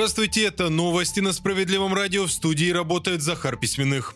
Здравствуйте, это новости на Справедливом радио. В студии работает Захар Письменных.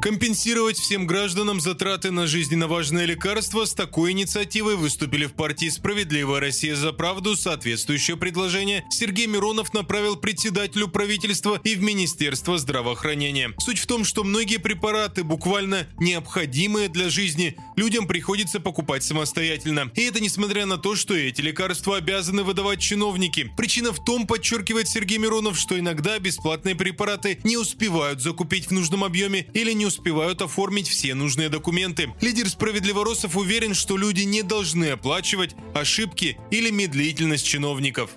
Компенсировать всем гражданам затраты на жизненно важные лекарства с такой инициативой выступили в партии «Справедливая Россия за правду». Соответствующее предложение Сергей Миронов направил председателю правительства и в Министерство здравоохранения. Суть в том, что многие препараты, буквально необходимые для жизни, людям приходится покупать самостоятельно. И это несмотря на то, что эти лекарства обязаны выдавать чиновники. Причина в том, подчеркивает Сергей Миронов, что иногда бесплатные препараты не успевают закупить в нужном объеме или не успевают оформить все нужные документы. Лидер справедливоросов уверен, что люди не должны оплачивать ошибки или медлительность чиновников.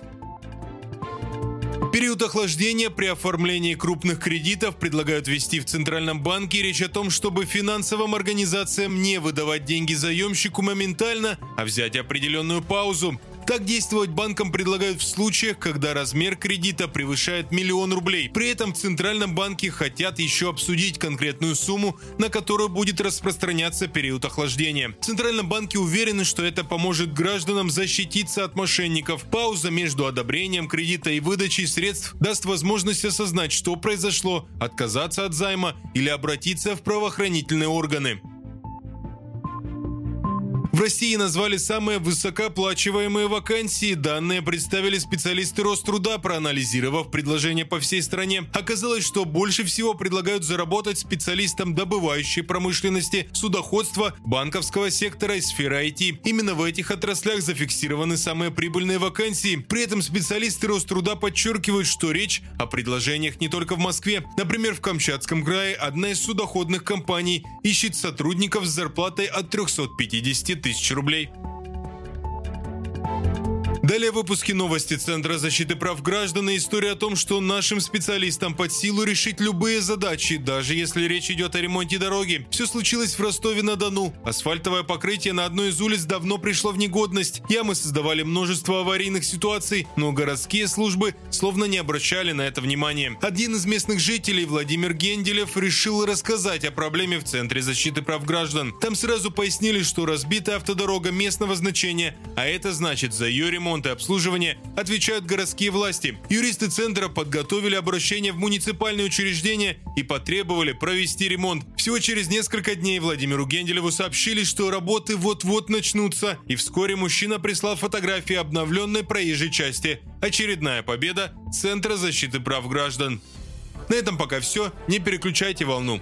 Период охлаждения при оформлении крупных кредитов предлагают ввести в Центральном банке. Речь о том, чтобы финансовым организациям не выдавать деньги заемщику моментально, а взять определенную паузу. Так действовать банкам предлагают в случаях, когда размер кредита превышает миллион рублей. При этом в Центральном банке хотят еще обсудить конкретную сумму, на которую будет распространяться период охлаждения. В Центральном банке уверены, что это поможет гражданам защититься от мошенников. Пауза между одобрением кредита и выдачей средств даст возможность осознать, что произошло, отказаться от займа или обратиться в правоохранительные органы. В России назвали самые высокооплачиваемые вакансии. Данные представили специалисты Роструда, проанализировав предложения по всей стране. Оказалось, что больше всего предлагают заработать специалистам добывающей промышленности, судоходства, банковского сектора и сферы IT. Именно в этих отраслях зафиксированы самые прибыльные вакансии. При этом специалисты Роструда подчеркивают, что речь о предложениях не только в Москве. Например, в Камчатском крае одна из судоходных компаний ищет сотрудников с зарплатой от 350 тысяч рублей. Далее в выпуске новости Центра защиты прав граждан и история о том, что нашим специалистам под силу решить любые задачи, даже если речь идет о ремонте дороги. Все случилось в Ростове-на-Дону. Асфальтовое покрытие на одной из улиц давно пришло в негодность. Ямы создавали множество аварийных ситуаций, но городские службы словно не обращали на это внимания. Один из местных жителей, Владимир Генделев, решил рассказать о проблеме в Центре защиты прав граждан. Там сразу пояснили, что разбитая автодорога местного значения, а это значит за ее ремонт ремонт и обслуживание отвечают городские власти. Юристы центра подготовили обращение в муниципальные учреждения и потребовали провести ремонт. Всего через несколько дней Владимиру Генделеву сообщили, что работы вот-вот начнутся, и вскоре мужчина прислал фотографии обновленной проезжей части. Очередная победа Центра защиты прав граждан. На этом пока все. Не переключайте волну.